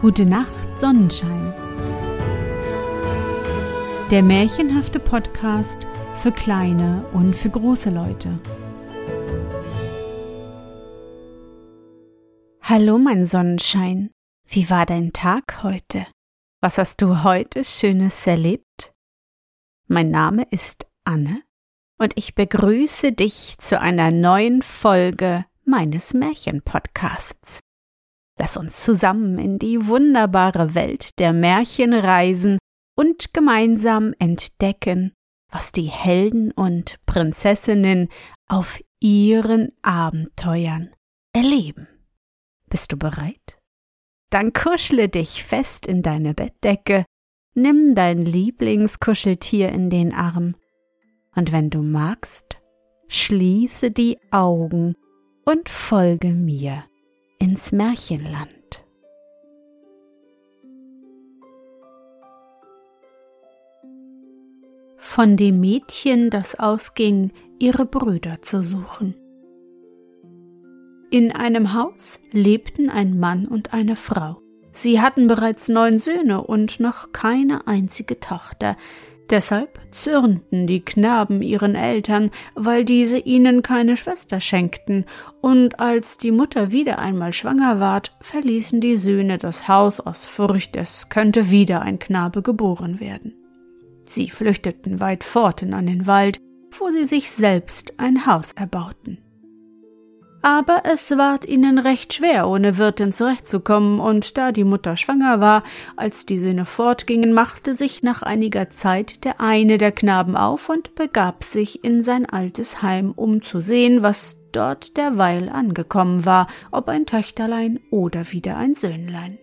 Gute Nacht, Sonnenschein. Der märchenhafte Podcast für kleine und für große Leute. Hallo, mein Sonnenschein. Wie war dein Tag heute? Was hast du heute Schönes erlebt? Mein Name ist Anne und ich begrüße dich zu einer neuen Folge meines Märchenpodcasts. Lass uns zusammen in die wunderbare Welt der Märchen reisen und gemeinsam entdecken, was die Helden und Prinzessinnen auf ihren Abenteuern erleben. Bist du bereit? Dann kuschle dich fest in deine Bettdecke, nimm dein Lieblingskuscheltier in den Arm, und wenn du magst, schließe die Augen und folge mir ins Märchenland. Von dem Mädchen, das ausging, ihre Brüder zu suchen. In einem Haus lebten ein Mann und eine Frau. Sie hatten bereits neun Söhne und noch keine einzige Tochter, Deshalb zürnten die Knaben ihren Eltern, weil diese ihnen keine Schwester schenkten, und als die Mutter wieder einmal schwanger ward, verließen die Söhne das Haus aus Furcht, es könnte wieder ein Knabe geboren werden. Sie flüchteten weit fort in den Wald, wo sie sich selbst ein Haus erbauten aber es ward ihnen recht schwer, ohne Wirtin zurechtzukommen, und da die Mutter schwanger war, als die Söhne fortgingen, machte sich nach einiger Zeit der eine der Knaben auf und begab sich in sein altes Heim, um zu sehen, was dort derweil angekommen war, ob ein Töchterlein oder wieder ein Söhnlein.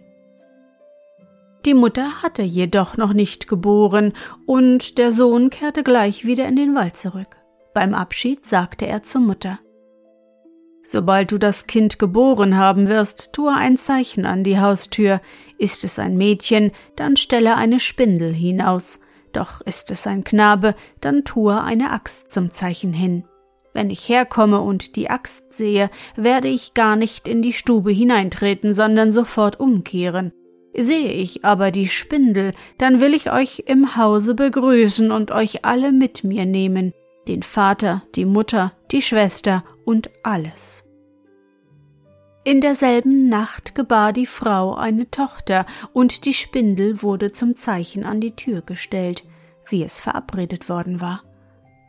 Die Mutter hatte jedoch noch nicht geboren, und der Sohn kehrte gleich wieder in den Wald zurück. Beim Abschied sagte er zur Mutter Sobald du das Kind geboren haben wirst, tue ein Zeichen an die Haustür. Ist es ein Mädchen, dann stelle eine Spindel hinaus. Doch ist es ein Knabe, dann tue eine Axt zum Zeichen hin. Wenn ich herkomme und die Axt sehe, werde ich gar nicht in die Stube hineintreten, sondern sofort umkehren. Sehe ich aber die Spindel, dann will ich euch im Hause begrüßen und euch alle mit mir nehmen den Vater, die Mutter, die Schwester und alles. In derselben Nacht gebar die Frau eine Tochter, und die Spindel wurde zum Zeichen an die Tür gestellt, wie es verabredet worden war.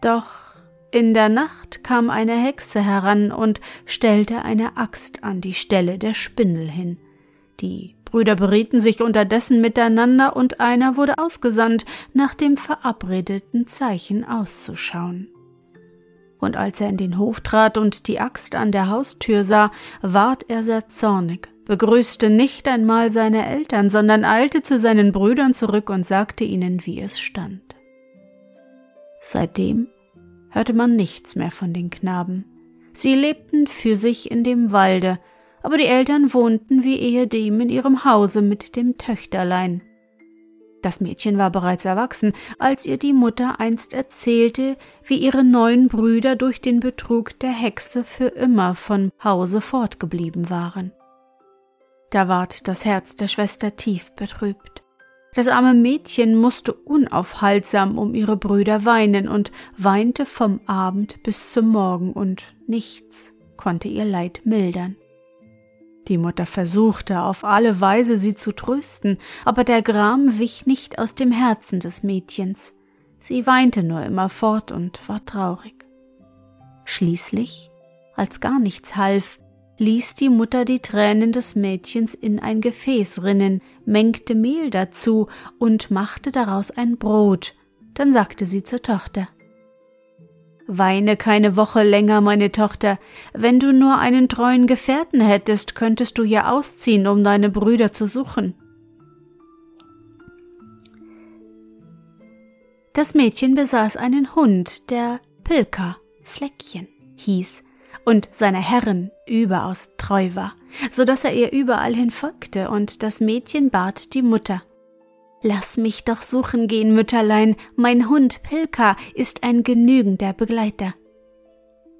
Doch in der Nacht kam eine Hexe heran und stellte eine Axt an die Stelle der Spindel hin. Die Brüder berieten sich unterdessen miteinander, und einer wurde ausgesandt, nach dem verabredeten Zeichen auszuschauen. Und als er in den Hof trat und die Axt an der Haustür sah, ward er sehr zornig, begrüßte nicht einmal seine Eltern, sondern eilte zu seinen Brüdern zurück und sagte ihnen, wie es stand. Seitdem hörte man nichts mehr von den Knaben. Sie lebten für sich in dem Walde, aber die Eltern wohnten wie ehedem in ihrem Hause mit dem Töchterlein. Das Mädchen war bereits erwachsen, als ihr die Mutter einst erzählte, wie ihre neun Brüder durch den Betrug der Hexe für immer von Hause fortgeblieben waren. Da ward das Herz der Schwester tief betrübt. Das arme Mädchen musste unaufhaltsam um ihre Brüder weinen und weinte vom Abend bis zum Morgen, und nichts konnte ihr Leid mildern. Die Mutter versuchte auf alle Weise sie zu trösten, aber der Gram wich nicht aus dem Herzen des Mädchens. Sie weinte nur immerfort und war traurig. Schließlich, als gar nichts half, ließ die Mutter die Tränen des Mädchens in ein Gefäß rinnen, mengte Mehl dazu und machte daraus ein Brot. Dann sagte sie zur Tochter Weine keine Woche länger, meine Tochter. Wenn du nur einen treuen Gefährten hättest, könntest du ja ausziehen, um deine Brüder zu suchen. Das Mädchen besaß einen Hund, der Pilka, Fleckchen, hieß und seiner Herrin überaus treu war, so dass er ihr überall hin folgte, und das Mädchen bat die Mutter, Lass mich doch suchen gehen, Mütterlein, mein Hund Pilka ist ein genügender Begleiter.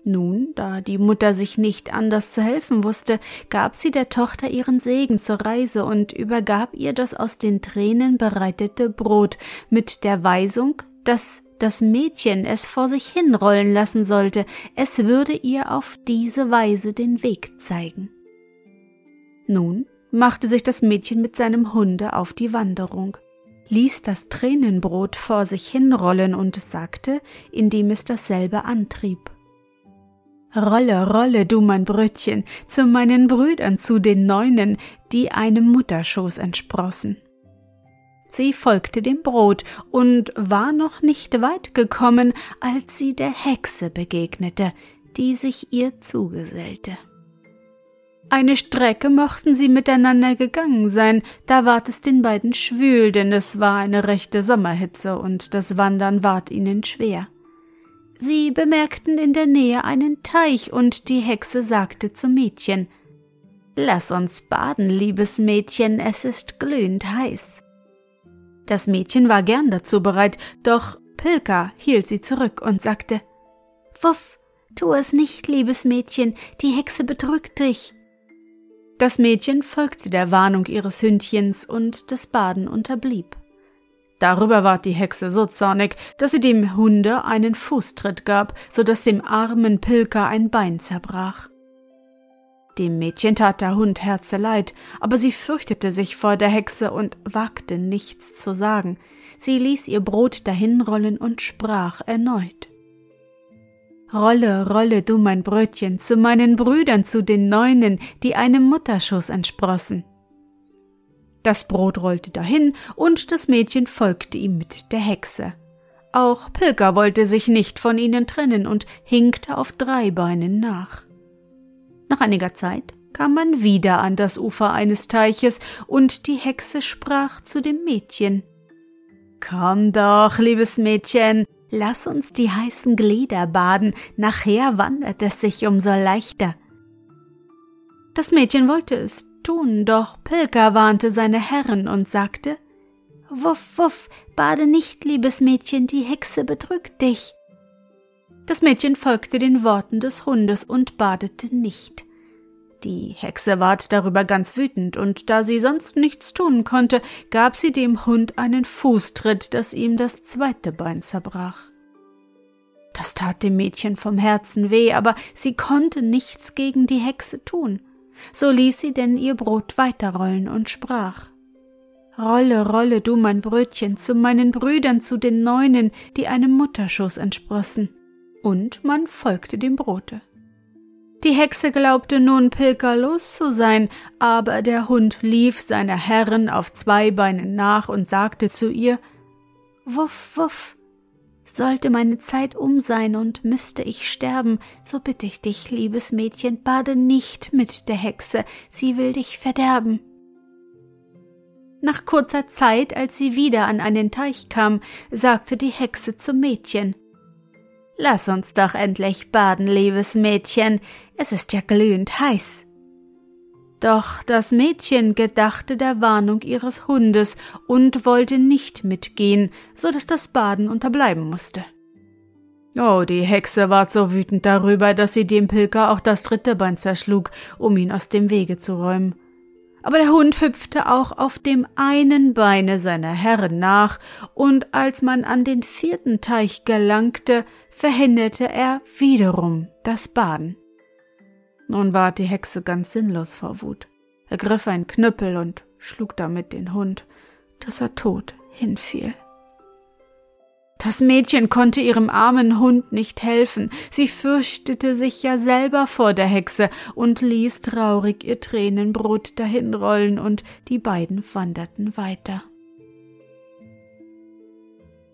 Nun, da die Mutter sich nicht anders zu helfen wusste, gab sie der Tochter ihren Segen zur Reise und übergab ihr das aus den Tränen bereitete Brot mit der Weisung, dass das Mädchen es vor sich hinrollen lassen sollte, es würde ihr auf diese Weise den Weg zeigen. Nun machte sich das Mädchen mit seinem Hunde auf die Wanderung, ließ das Tränenbrot vor sich hinrollen und sagte, indem es dasselbe antrieb Rolle, rolle, du mein Brötchen, zu meinen Brüdern, zu den Neunen, die einem Mutterschoß entsprossen. Sie folgte dem Brot und war noch nicht weit gekommen, als sie der Hexe begegnete, die sich ihr zugesellte. Eine Strecke mochten sie miteinander gegangen sein, da ward es den beiden schwül, denn es war eine rechte Sommerhitze und das Wandern ward ihnen schwer. Sie bemerkten in der Nähe einen Teich, und die Hexe sagte zum Mädchen Lass uns baden, liebes Mädchen, es ist glühend heiß. Das Mädchen war gern dazu bereit, doch Pilka hielt sie zurück und sagte Wuff, tu es nicht, liebes Mädchen, die Hexe betrügt dich. Das Mädchen folgte der Warnung ihres Hündchens und das Baden unterblieb. Darüber ward die Hexe so zornig, dass sie dem Hunde einen Fußtritt gab, so dass dem armen Pilker ein Bein zerbrach. Dem Mädchen tat der Hund herzeleid, aber sie fürchtete sich vor der Hexe und wagte nichts zu sagen. Sie ließ ihr Brot dahinrollen und sprach erneut. Rolle, rolle du mein Brötchen zu meinen Brüdern, zu den Neunen, die einem Mutterschoß entsprossen. Das Brot rollte dahin, und das Mädchen folgte ihm mit der Hexe. Auch Pilger wollte sich nicht von ihnen trennen und hinkte auf drei Beinen nach. Nach einiger Zeit kam man wieder an das Ufer eines Teiches, und die Hexe sprach zu dem Mädchen Komm doch, liebes Mädchen, lass uns die heißen Glieder baden, nachher wandert es sich umso leichter. Das Mädchen wollte es tun, doch Pilker warnte seine Herren und sagte Wuff, wuff, bade nicht, liebes Mädchen, die Hexe betrügt dich. Das Mädchen folgte den Worten des Hundes und badete nicht. Die Hexe ward darüber ganz wütend, und da sie sonst nichts tun konnte, gab sie dem Hund einen Fußtritt, dass ihm das zweite Bein zerbrach. Das tat dem Mädchen vom Herzen weh, aber sie konnte nichts gegen die Hexe tun. So ließ sie denn ihr Brot weiterrollen und sprach Rolle, rolle du mein Brötchen zu meinen Brüdern, zu den Neunen, die einem Mutterschoß entsprossen. Und man folgte dem Brote. Die Hexe glaubte nun pilgerlos zu sein, aber der Hund lief seiner Herrin auf zwei Beinen nach und sagte zu ihr Wuff, wuff, sollte meine Zeit um sein und müsste ich sterben, so bitte ich dich, liebes Mädchen, bade nicht mit der Hexe, sie will dich verderben. Nach kurzer Zeit, als sie wieder an einen Teich kam, sagte die Hexe zum Mädchen Lass uns doch endlich baden, liebes Mädchen, es ist ja glühend heiß. Doch das Mädchen gedachte der Warnung ihres Hundes und wollte nicht mitgehen, so dass das Baden unterbleiben musste. Oh, die Hexe ward so wütend darüber, dass sie dem Pilger auch das dritte Bein zerschlug, um ihn aus dem Wege zu räumen. Aber der Hund hüpfte auch auf dem einen Beine seiner Herren nach, und als man an den vierten Teich gelangte, verhinderte er wiederum das Baden. Nun ward die Hexe ganz sinnlos vor Wut, ergriff ein Knüppel und schlug damit den Hund, dass er tot hinfiel. Das Mädchen konnte ihrem armen Hund nicht helfen, sie fürchtete sich ja selber vor der Hexe und ließ traurig ihr Tränenbrot dahinrollen, und die beiden wanderten weiter.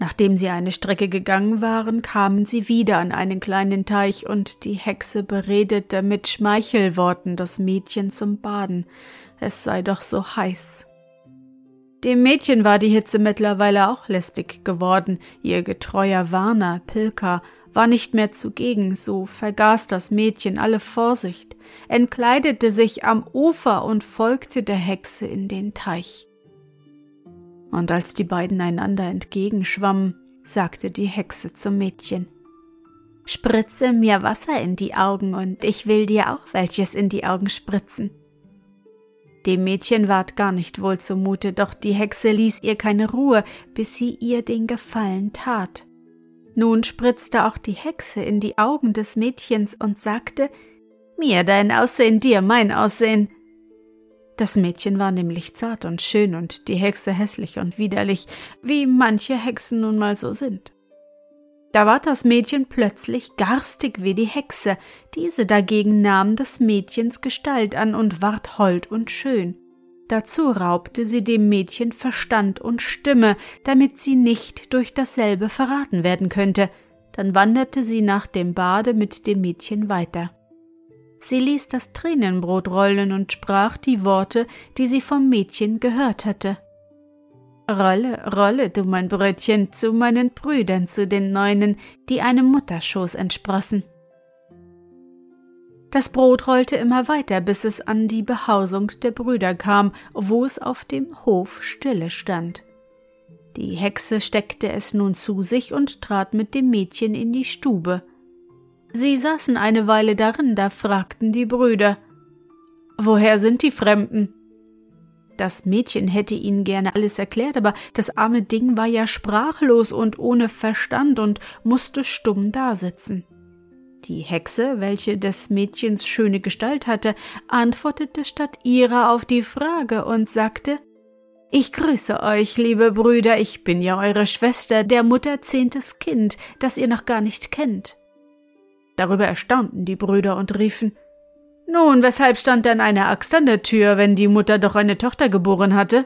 Nachdem sie eine Strecke gegangen waren, kamen sie wieder an einen kleinen Teich, und die Hexe beredete mit Schmeichelworten das Mädchen zum Baden, es sei doch so heiß. Dem Mädchen war die Hitze mittlerweile auch lästig geworden, ihr getreuer Warner, Pilka, war nicht mehr zugegen, so vergaß das Mädchen alle Vorsicht, entkleidete sich am Ufer und folgte der Hexe in den Teich. Und als die beiden einander entgegenschwammen, sagte die Hexe zum Mädchen Spritze mir Wasser in die Augen, und ich will dir auch welches in die Augen spritzen. Dem Mädchen ward gar nicht wohl zumute, doch die Hexe ließ ihr keine Ruhe, bis sie ihr den Gefallen tat. Nun spritzte auch die Hexe in die Augen des Mädchens und sagte Mir dein Aussehen, dir mein Aussehen. Das Mädchen war nämlich zart und schön und die Hexe hässlich und widerlich, wie manche Hexen nun mal so sind. Da ward das Mädchen plötzlich garstig wie die Hexe, diese dagegen nahm des Mädchens Gestalt an und ward hold und schön. Dazu raubte sie dem Mädchen Verstand und Stimme, damit sie nicht durch dasselbe verraten werden könnte, dann wanderte sie nach dem Bade mit dem Mädchen weiter. Sie ließ das Tränenbrot rollen und sprach die Worte, die sie vom Mädchen gehört hatte. Rolle, rolle, du mein Brötchen, zu meinen Brüdern, zu den Neunen, die einem Mutterschoß entsprossen. Das Brot rollte immer weiter, bis es an die Behausung der Brüder kam, wo es auf dem Hof stille stand. Die Hexe steckte es nun zu sich und trat mit dem Mädchen in die Stube. Sie saßen eine Weile darin, da fragten die Brüder Woher sind die Fremden? Das Mädchen hätte ihnen gerne alles erklärt, aber das arme Ding war ja sprachlos und ohne Verstand und musste stumm dasitzen. Die Hexe, welche des Mädchens schöne Gestalt hatte, antwortete statt ihrer auf die Frage und sagte Ich grüße euch, liebe Brüder, ich bin ja eure Schwester, der Mutter zehntes Kind, das ihr noch gar nicht kennt. Darüber erstaunten die Brüder und riefen nun, weshalb stand denn eine Axt an der Tür, wenn die Mutter doch eine Tochter geboren hatte?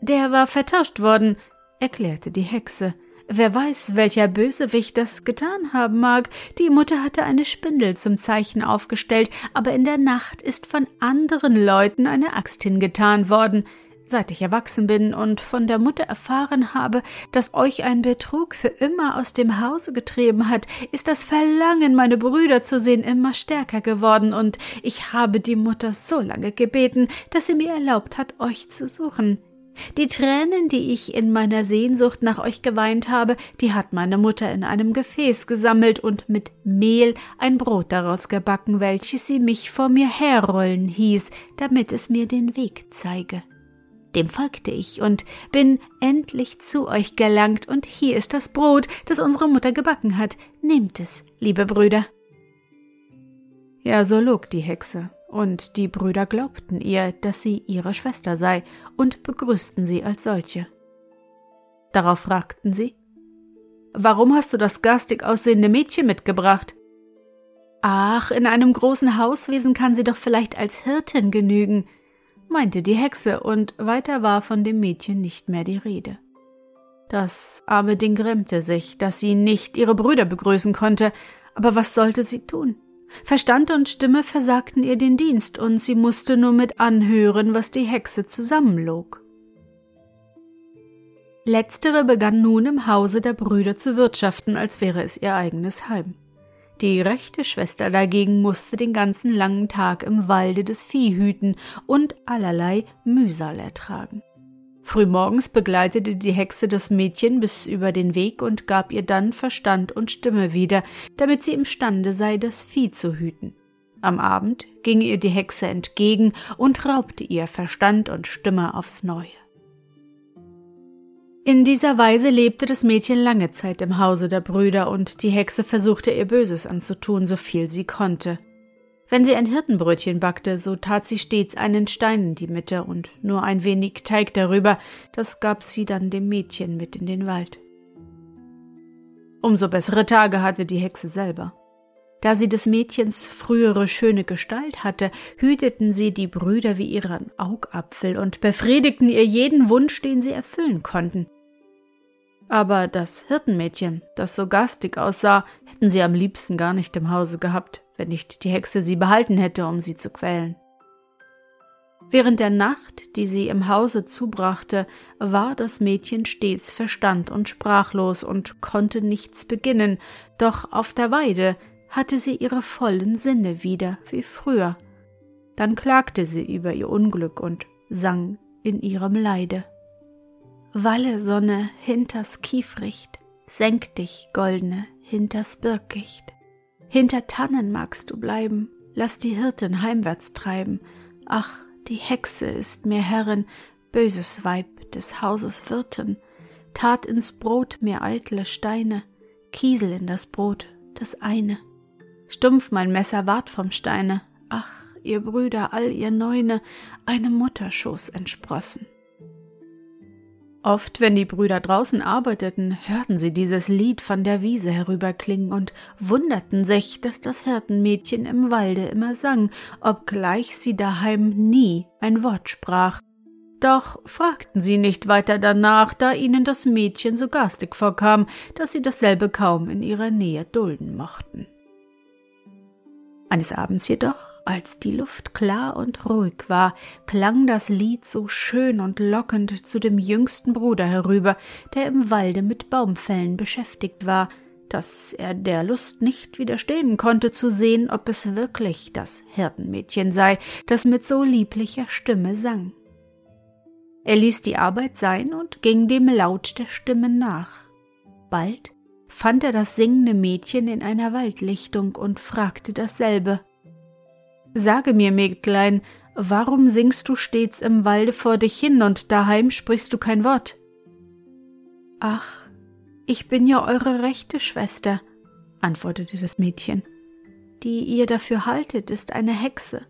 Der war vertauscht worden, erklärte die Hexe. Wer weiß, welcher Bösewicht das getan haben mag. Die Mutter hatte eine Spindel zum Zeichen aufgestellt, aber in der Nacht ist von anderen Leuten eine Axt hingetan worden. Seit ich erwachsen bin und von der Mutter erfahren habe, dass euch ein Betrug für immer aus dem Hause getrieben hat, ist das Verlangen, meine Brüder zu sehen, immer stärker geworden, und ich habe die Mutter so lange gebeten, dass sie mir erlaubt hat, euch zu suchen. Die Tränen, die ich in meiner Sehnsucht nach euch geweint habe, die hat meine Mutter in einem Gefäß gesammelt und mit Mehl ein Brot daraus gebacken, welches sie mich vor mir herrollen hieß, damit es mir den Weg zeige dem folgte ich und bin endlich zu euch gelangt, und hier ist das Brot, das unsere Mutter gebacken hat. Nehmt es, liebe Brüder. Ja, so log die Hexe, und die Brüder glaubten ihr, dass sie ihre Schwester sei, und begrüßten sie als solche. Darauf fragten sie Warum hast du das garstig aussehende Mädchen mitgebracht? Ach, in einem großen Hauswesen kann sie doch vielleicht als Hirtin genügen, meinte die Hexe, und weiter war von dem Mädchen nicht mehr die Rede. Das arme Ding grämte sich, dass sie nicht ihre Brüder begrüßen konnte, aber was sollte sie tun? Verstand und Stimme versagten ihr den Dienst, und sie musste nur mit anhören, was die Hexe zusammenlog. Letztere begann nun im Hause der Brüder zu wirtschaften, als wäre es ihr eigenes Heim. Die rechte Schwester dagegen musste den ganzen langen Tag im Walde des Vieh hüten und allerlei Mühsal ertragen. Frühmorgens begleitete die Hexe das Mädchen bis über den Weg und gab ihr dann Verstand und Stimme wieder, damit sie imstande sei, das Vieh zu hüten. Am Abend ging ihr die Hexe entgegen und raubte ihr Verstand und Stimme aufs Neue. In dieser Weise lebte das Mädchen lange Zeit im Hause der Brüder, und die Hexe versuchte ihr Böses anzutun, so viel sie konnte. Wenn sie ein Hirtenbrötchen backte, so tat sie stets einen Stein in die Mitte und nur ein wenig Teig darüber, das gab sie dann dem Mädchen mit in den Wald. Umso bessere Tage hatte die Hexe selber. Da sie des Mädchens frühere schöne Gestalt hatte, hüteten sie die Brüder wie ihren Augapfel und befriedigten ihr jeden Wunsch, den sie erfüllen konnten. Aber das Hirtenmädchen, das so garstig aussah, hätten sie am liebsten gar nicht im Hause gehabt, wenn nicht die Hexe sie behalten hätte, um sie zu quälen. Während der Nacht, die sie im Hause zubrachte, war das Mädchen stets verstand und sprachlos und konnte nichts beginnen, doch auf der Weide hatte sie ihre vollen Sinne wieder wie früher. Dann klagte sie über ihr Unglück und sang in ihrem Leide. Walle Sonne hinters Kiefricht, senk dich, goldene hinters Birkicht. Hinter Tannen magst du bleiben, lass die Hirten heimwärts treiben. Ach, die Hexe ist mir Herrin, böses Weib des Hauses Wirten, tat ins Brot mir eitle Steine, Kiesel in das Brot, das eine. Stumpf mein Messer ward vom Steine, ach, ihr Brüder, all ihr Neune, einem Mutterschoß entsprossen. Oft, wenn die Brüder draußen arbeiteten, hörten sie dieses Lied von der Wiese herüberklingen und wunderten sich, dass das Hirtenmädchen im Walde immer sang, obgleich sie daheim nie ein Wort sprach. Doch fragten sie nicht weiter danach, da ihnen das Mädchen so garstig vorkam, dass sie dasselbe kaum in ihrer Nähe dulden mochten. Eines Abends jedoch, als die Luft klar und ruhig war, klang das Lied so schön und lockend zu dem jüngsten Bruder herüber, der im Walde mit Baumfällen beschäftigt war, dass er der Lust nicht widerstehen konnte zu sehen, ob es wirklich das Hirtenmädchen sei, das mit so lieblicher Stimme sang. Er ließ die Arbeit sein und ging dem Laut der Stimme nach. Bald fand er das singende Mädchen in einer Waldlichtung und fragte dasselbe. Sage mir, Mägdlein, warum singst du stets im Walde vor dich hin und daheim sprichst du kein Wort? Ach, ich bin ja eure rechte Schwester, antwortete das Mädchen. Die ihr dafür haltet, ist eine Hexe.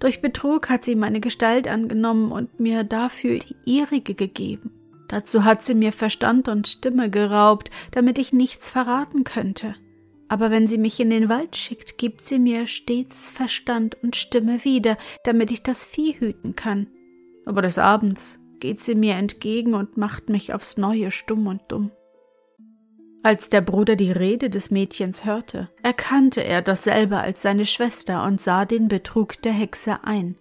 Durch Betrug hat sie meine Gestalt angenommen und mir dafür die ihrige gegeben. Dazu hat sie mir Verstand und Stimme geraubt, damit ich nichts verraten könnte. Aber wenn sie mich in den Wald schickt, gibt sie mir stets Verstand und Stimme wieder, damit ich das Vieh hüten kann. Aber des Abends geht sie mir entgegen und macht mich aufs Neue stumm und dumm. Als der Bruder die Rede des Mädchens hörte, erkannte er dasselbe als seine Schwester und sah den Betrug der Hexe ein.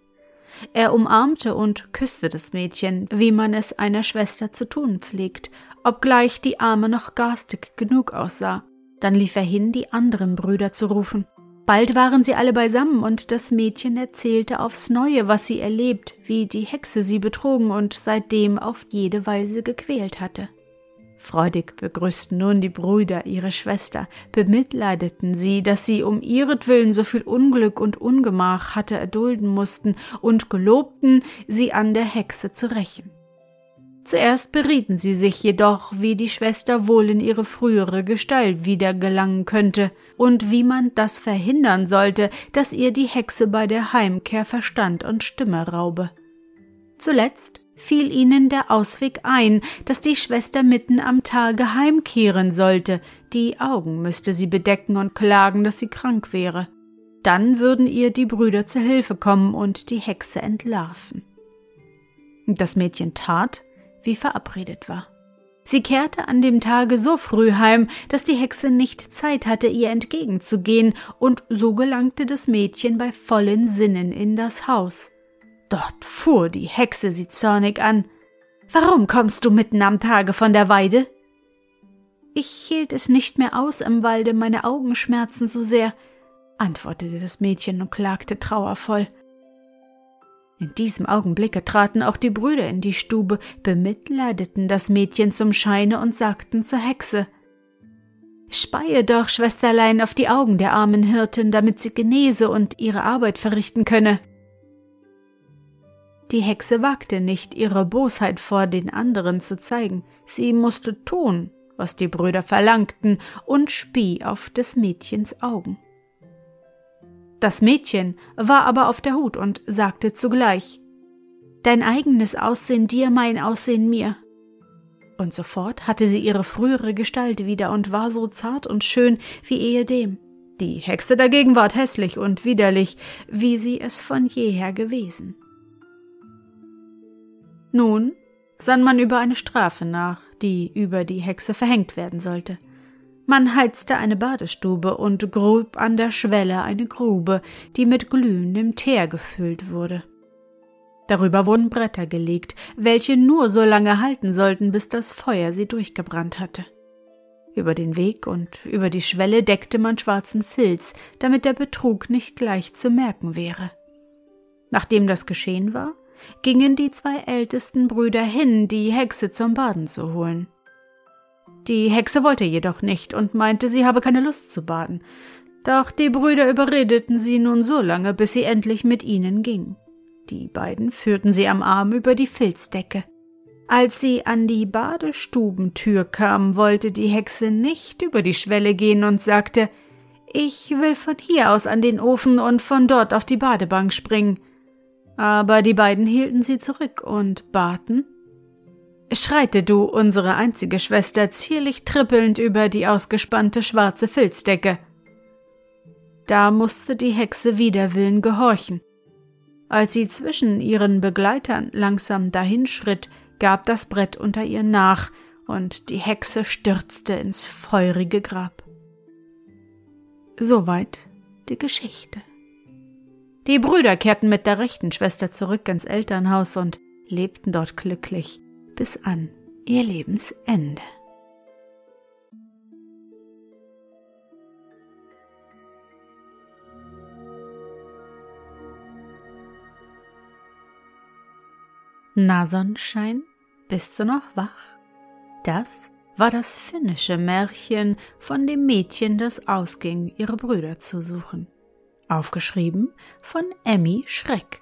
Er umarmte und küsste das Mädchen, wie man es einer Schwester zu tun pflegt, obgleich die Arme noch garstig genug aussah. Dann lief er hin, die anderen Brüder zu rufen. Bald waren sie alle beisammen, und das Mädchen erzählte aufs neue, was sie erlebt, wie die Hexe sie betrogen und seitdem auf jede Weise gequält hatte. Freudig begrüßten nun die Brüder ihre Schwester, bemitleideten sie, dass sie um ihretwillen so viel Unglück und Ungemach hatte erdulden mussten, und gelobten, sie an der Hexe zu rächen. Zuerst berieten sie sich jedoch, wie die Schwester wohl in ihre frühere Gestalt wieder gelangen könnte und wie man das verhindern sollte, dass ihr die Hexe bei der Heimkehr Verstand und Stimme raube. Zuletzt fiel ihnen der Ausweg ein, dass die Schwester mitten am Tage heimkehren sollte, die Augen müsste sie bedecken und klagen, dass sie krank wäre. Dann würden ihr die Brüder zu Hilfe kommen und die Hexe entlarven. Das Mädchen tat, wie verabredet war. Sie kehrte an dem Tage so früh heim, dass die Hexe nicht Zeit hatte, ihr entgegenzugehen, und so gelangte das Mädchen bei vollen Sinnen in das Haus. Dort fuhr die Hexe sie zornig an. Warum kommst du mitten am Tage von der Weide? Ich hielt es nicht mehr aus im Walde, meine Augen schmerzen so sehr, antwortete das Mädchen und klagte trauervoll. In diesem Augenblicke traten auch die Brüder in die Stube, bemitleideten das Mädchen zum Scheine und sagten zur Hexe Speie doch, Schwesterlein, auf die Augen der armen Hirtin, damit sie genese und ihre Arbeit verrichten könne. Die Hexe wagte nicht, ihre Bosheit vor den anderen zu zeigen. Sie musste tun, was die Brüder verlangten, und spie auf des Mädchens Augen. Das Mädchen war aber auf der Hut und sagte zugleich Dein eigenes Aussehen dir, mein Aussehen mir. Und sofort hatte sie ihre frühere Gestalt wieder und war so zart und schön wie ehedem. Die Hexe dagegen ward hässlich und widerlich, wie sie es von jeher gewesen. Nun sann man über eine Strafe nach, die über die Hexe verhängt werden sollte. Man heizte eine Badestube und grub an der Schwelle eine Grube, die mit glühendem Teer gefüllt wurde. Darüber wurden Bretter gelegt, welche nur so lange halten sollten, bis das Feuer sie durchgebrannt hatte. Über den Weg und über die Schwelle deckte man schwarzen Filz, damit der Betrug nicht gleich zu merken wäre. Nachdem das geschehen war, gingen die zwei ältesten Brüder hin, die Hexe zum Baden zu holen. Die Hexe wollte jedoch nicht und meinte, sie habe keine Lust zu baden. Doch die Brüder überredeten sie nun so lange, bis sie endlich mit ihnen ging. Die beiden führten sie am Arm über die Filzdecke. Als sie an die Badestubentür kam, wollte die Hexe nicht über die Schwelle gehen und sagte, ich will von hier aus an den Ofen und von dort auf die Badebank springen. Aber die beiden hielten sie zurück und baten, Schreite du, unsere einzige Schwester, zierlich trippelnd über die ausgespannte schwarze Filzdecke. Da musste die Hexe wider Willen gehorchen. Als sie zwischen ihren Begleitern langsam dahinschritt, gab das Brett unter ihr nach, und die Hexe stürzte ins feurige Grab. Soweit die Geschichte. Die Brüder kehrten mit der rechten Schwester zurück ins Elternhaus und lebten dort glücklich bis an ihr Lebensende. Na Sonnenschein, bist du noch wach? Das war das finnische Märchen von dem Mädchen, das ausging, ihre Brüder zu suchen. Aufgeschrieben von Emmy Schreck.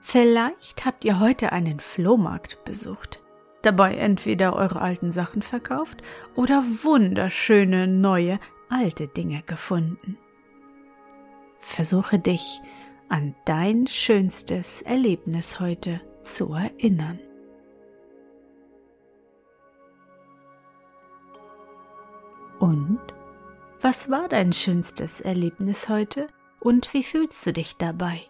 Vielleicht habt ihr heute einen Flohmarkt besucht, dabei entweder eure alten Sachen verkauft oder wunderschöne neue alte Dinge gefunden. Versuche dich an dein schönstes Erlebnis heute zu erinnern. Und was war dein schönstes Erlebnis heute und wie fühlst du dich dabei?